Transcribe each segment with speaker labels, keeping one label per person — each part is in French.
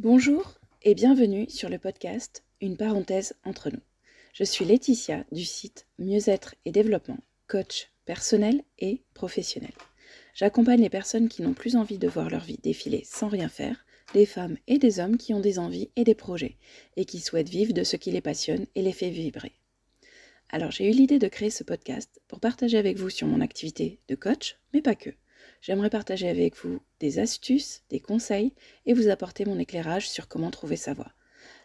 Speaker 1: Bonjour et bienvenue sur le podcast Une parenthèse entre nous. Je suis Laetitia du site Mieux-être et développement, coach personnel et professionnel. J'accompagne les personnes qui n'ont plus envie de voir leur vie défiler sans rien faire, des femmes et des hommes qui ont des envies et des projets et qui souhaitent vivre de ce qui les passionne et les fait vibrer. Alors j'ai eu l'idée de créer ce podcast pour partager avec vous sur mon activité de coach, mais pas que. J'aimerais partager avec vous des astuces, des conseils et vous apporter mon éclairage sur comment trouver sa voie.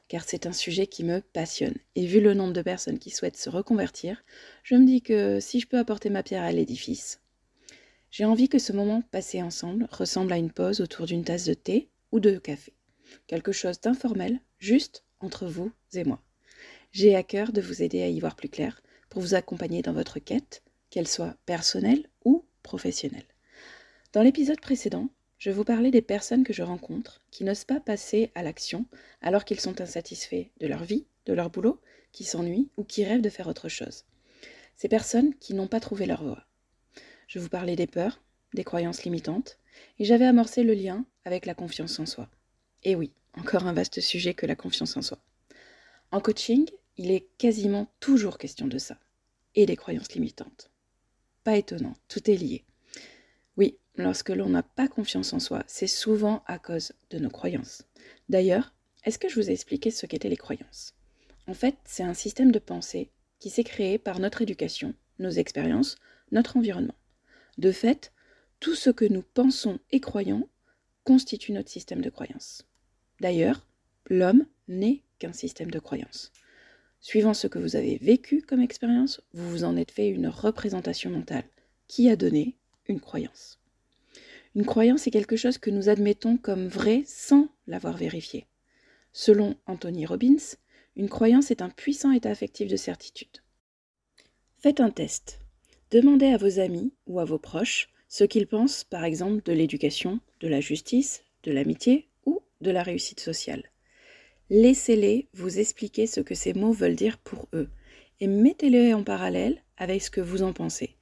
Speaker 1: Car c'est un sujet qui me passionne. Et vu le nombre de personnes qui souhaitent se reconvertir, je me dis que si je peux apporter ma pierre à l'édifice, j'ai envie que ce moment passé ensemble ressemble à une pause autour d'une tasse de thé ou de café. Quelque chose d'informel, juste entre vous et moi. J'ai à cœur de vous aider à y voir plus clair pour vous accompagner dans votre quête, qu'elle soit personnelle ou professionnelle. Dans l'épisode précédent, je vous parlais des personnes que je rencontre qui n'osent pas passer à l'action alors qu'ils sont insatisfaits de leur vie, de leur boulot, qui s'ennuient ou qui rêvent de faire autre chose. Ces personnes qui n'ont pas trouvé leur voie. Je vous parlais des peurs, des croyances limitantes, et j'avais amorcé le lien avec la confiance en soi. Et oui, encore un vaste sujet que la confiance en soi. En coaching, il est quasiment toujours question de ça, et des croyances limitantes. Pas étonnant, tout est lié. Lorsque l'on n'a pas confiance en soi, c'est souvent à cause de nos croyances. D'ailleurs, est-ce que je vous ai expliqué ce qu'étaient les croyances? En fait, c'est un système de pensée qui s'est créé par notre éducation, nos expériences, notre environnement. De fait, tout ce que nous pensons et croyons constitue notre système de croyances. D'ailleurs, l'homme n'est qu'un système de croyances. Suivant ce que vous avez vécu comme expérience, vous vous en êtes fait une représentation mentale qui a donné une croyance. Une croyance est quelque chose que nous admettons comme vrai sans l'avoir vérifié. Selon Anthony Robbins, une croyance est un puissant état affectif de certitude. Faites un test. Demandez à vos amis ou à vos proches ce qu'ils pensent par exemple de l'éducation, de la justice, de l'amitié ou de la réussite sociale. Laissez-les vous expliquer ce que ces mots veulent dire pour eux et mettez-les en parallèle avec ce que vous en pensez.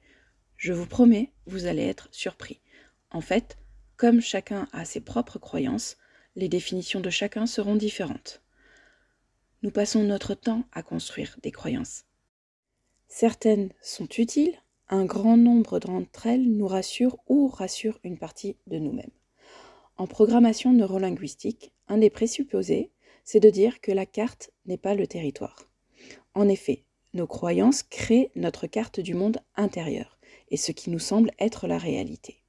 Speaker 1: Je vous promets, vous allez être surpris. En fait, comme chacun a ses propres croyances, les définitions de chacun seront différentes. Nous passons notre temps à construire des croyances. Certaines sont utiles, un grand nombre d'entre elles nous rassurent ou rassurent une partie de nous-mêmes. En programmation neurolinguistique, un des présupposés c'est de dire que la carte n'est pas le territoire. En effet, nos croyances créent notre carte du monde intérieur et ce qui nous semble être la réalité.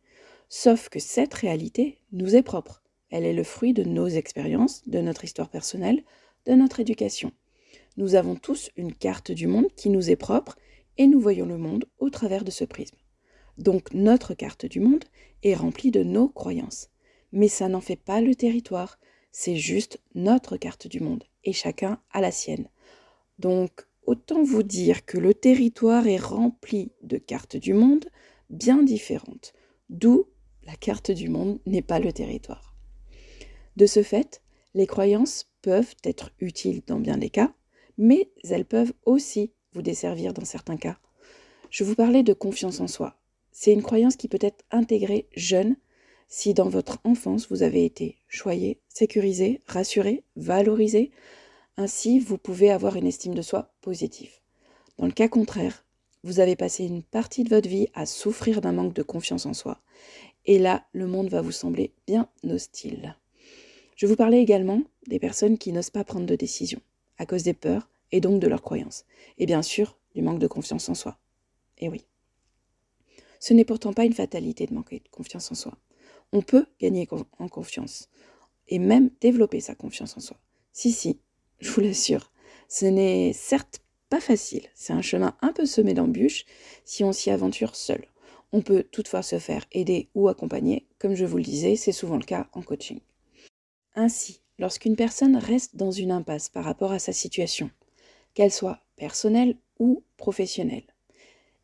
Speaker 1: Sauf que cette réalité nous est propre. Elle est le fruit de nos expériences, de notre histoire personnelle, de notre éducation. Nous avons tous une carte du monde qui nous est propre et nous voyons le monde au travers de ce prisme. Donc notre carte du monde est remplie de nos croyances. Mais ça n'en fait pas le territoire, c'est juste notre carte du monde et chacun a la sienne. Donc, autant vous dire que le territoire est rempli de cartes du monde bien différentes, d'où la carte du monde n'est pas le territoire. De ce fait, les croyances peuvent être utiles dans bien des cas, mais elles peuvent aussi vous desservir dans certains cas. Je vous parlais de confiance en soi. C'est une croyance qui peut être intégrée jeune si dans votre enfance vous avez été choyé, sécurisé, rassuré, valorisé, ainsi vous pouvez avoir une estime de soi positive. Dans le cas contraire, vous avez passé une partie de votre vie à souffrir d'un manque de confiance en soi, et là, le monde va vous sembler bien hostile. Je vous parlais également des personnes qui n'osent pas prendre de décision, à cause des peurs et donc de leurs croyances, et bien sûr du manque de confiance en soi. Et oui. Ce n'est pourtant pas une fatalité de manquer de confiance en soi on peut gagner en confiance et même développer sa confiance en soi. Si, si, je vous l'assure, ce n'est certes pas facile, c'est un chemin un peu semé d'embûches si on s'y aventure seul. On peut toutefois se faire aider ou accompagner, comme je vous le disais, c'est souvent le cas en coaching. Ainsi, lorsqu'une personne reste dans une impasse par rapport à sa situation, qu'elle soit personnelle ou professionnelle,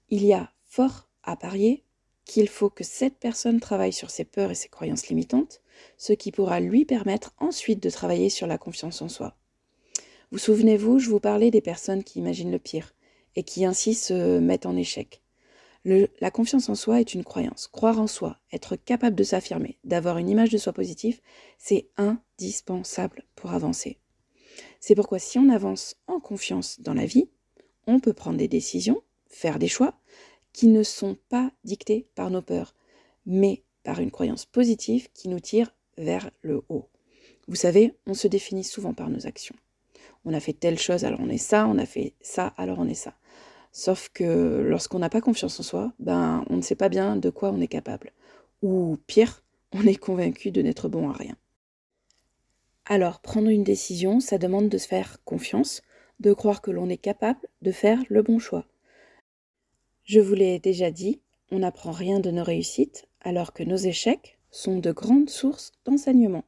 Speaker 1: il y a fort à parier qu'il faut que cette personne travaille sur ses peurs et ses croyances limitantes, ce qui pourra lui permettre ensuite de travailler sur la confiance en soi. Vous souvenez-vous, je vous parlais des personnes qui imaginent le pire et qui ainsi se mettent en échec. La confiance en soi est une croyance. Croire en soi, être capable de s'affirmer, d'avoir une image de soi positive, c'est indispensable pour avancer. C'est pourquoi si on avance en confiance dans la vie, on peut prendre des décisions, faire des choix qui ne sont pas dictés par nos peurs, mais par une croyance positive qui nous tire vers le haut. Vous savez, on se définit souvent par nos actions. On a fait telle chose, alors on est ça, on a fait ça, alors on est ça. Sauf que lorsqu'on n'a pas confiance en soi, ben on ne sait pas bien de quoi on est capable. Ou pire, on est convaincu de n'être bon à rien. Alors, prendre une décision, ça demande de se faire confiance, de croire que l'on est capable de faire le bon choix. Je vous l'ai déjà dit, on n'apprend rien de nos réussites, alors que nos échecs sont de grandes sources d'enseignement.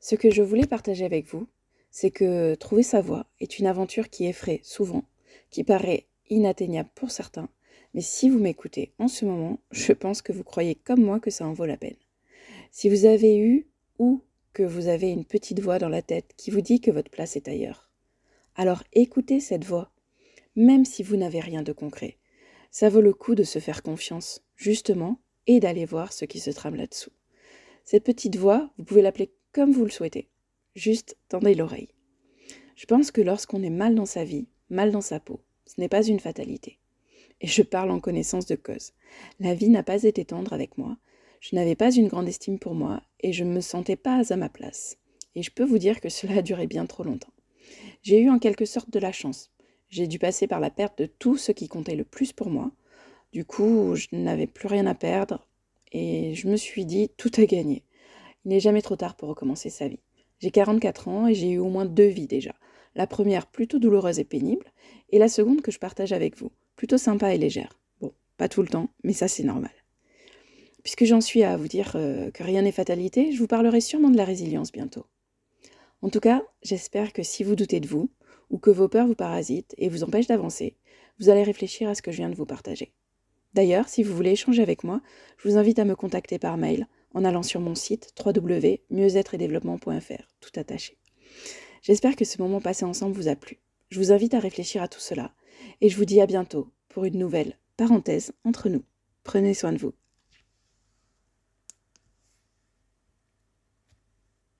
Speaker 1: Ce que je voulais partager avec vous, c'est que trouver sa voie est une aventure qui effraie souvent, qui paraît inatteignable pour certains, mais si vous m'écoutez en ce moment, je pense que vous croyez comme moi que ça en vaut la peine. Si vous avez eu ou que vous avez une petite voix dans la tête qui vous dit que votre place est ailleurs. Alors écoutez cette voix, même si vous n'avez rien de concret. Ça vaut le coup de se faire confiance, justement, et d'aller voir ce qui se trame là-dessous. Cette petite voix, vous pouvez l'appeler comme vous le souhaitez. Juste tendez l'oreille. Je pense que lorsqu'on est mal dans sa vie, mal dans sa peau, ce n'est pas une fatalité. Et je parle en connaissance de cause. La vie n'a pas été tendre avec moi, je n'avais pas une grande estime pour moi et je ne me sentais pas à ma place. Et je peux vous dire que cela a duré bien trop longtemps. J'ai eu en quelque sorte de la chance. J'ai dû passer par la perte de tout ce qui comptait le plus pour moi. Du coup, je n'avais plus rien à perdre et je me suis dit tout a gagné. Il n'est jamais trop tard pour recommencer sa vie. J'ai 44 ans et j'ai eu au moins deux vies déjà. La première plutôt douloureuse et pénible, et la seconde que je partage avec vous, plutôt sympa et légère. Bon, pas tout le temps, mais ça c'est normal. Puisque j'en suis à vous dire euh, que rien n'est fatalité, je vous parlerai sûrement de la résilience bientôt. En tout cas, j'espère que si vous doutez de vous, ou que vos peurs vous parasitent et vous empêchent d'avancer, vous allez réfléchir à ce que je viens de vous partager. D'ailleurs, si vous voulez échanger avec moi, je vous invite à me contacter par mail en allant sur mon site www.mieuxêtre-et-développement.fr, tout attaché. J'espère que ce moment passé ensemble vous a plu. Je vous invite à réfléchir à tout cela et je vous dis à bientôt pour une nouvelle parenthèse entre nous. Prenez soin de vous.